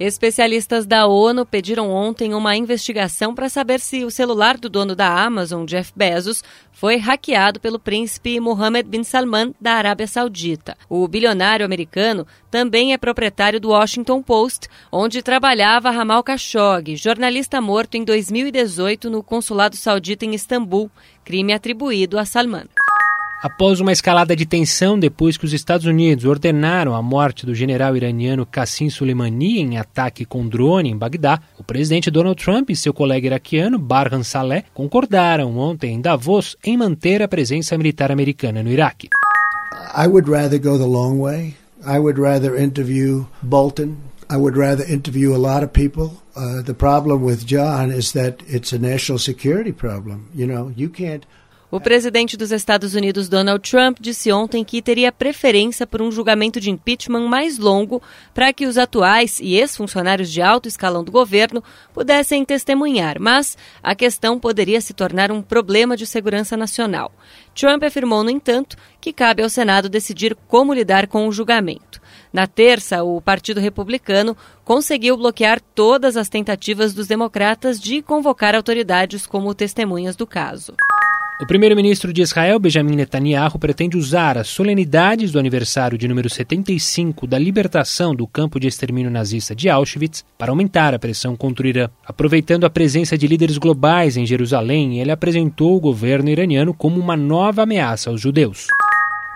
Especialistas da ONU pediram ontem uma investigação para saber se o celular do dono da Amazon, Jeff Bezos, foi hackeado pelo príncipe Mohammed bin Salman da Arábia Saudita. O bilionário americano também é proprietário do Washington Post, onde trabalhava Ramal Khashoggi, jornalista morto em 2018 no consulado saudita em Istambul, crime atribuído a Salman. Após uma escalada de tensão depois que os Estados Unidos ordenaram a morte do general iraniano Qassim Soleimani em ataque com drone em Bagdá, o presidente Donald Trump e seu colega iraquiano Barhan Saleh concordaram ontem em Davos em manter a presença militar americana no Iraque. I would rather go the long way. I would rather interview Bolton. I would rather interview a lot of people. Uh, the problem with John is that it's a national security problem. You know, you can't o presidente dos Estados Unidos, Donald Trump, disse ontem que teria preferência por um julgamento de impeachment mais longo para que os atuais e ex-funcionários de alto escalão do governo pudessem testemunhar, mas a questão poderia se tornar um problema de segurança nacional. Trump afirmou, no entanto, que cabe ao Senado decidir como lidar com o julgamento. Na terça, o Partido Republicano conseguiu bloquear todas as tentativas dos democratas de convocar autoridades como testemunhas do caso. O primeiro-ministro de Israel, Benjamin Netanyahu, pretende usar as solenidades do aniversário de número 75 da libertação do campo de extermínio nazista de Auschwitz para aumentar a pressão contra o Irã. Aproveitando a presença de líderes globais em Jerusalém, ele apresentou o governo iraniano como uma nova ameaça aos judeus.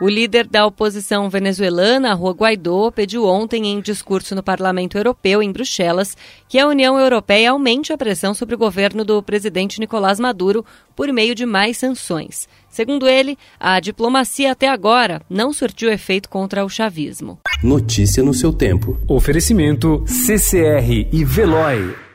O líder da oposição venezuelana, Juan Guaidó, pediu ontem em discurso no Parlamento Europeu, em Bruxelas, que a União Europeia aumente a pressão sobre o governo do presidente Nicolás Maduro por meio de mais sanções. Segundo ele, a diplomacia até agora não surtiu efeito contra o chavismo. Notícia no seu tempo. Oferecimento CCR e Veloy.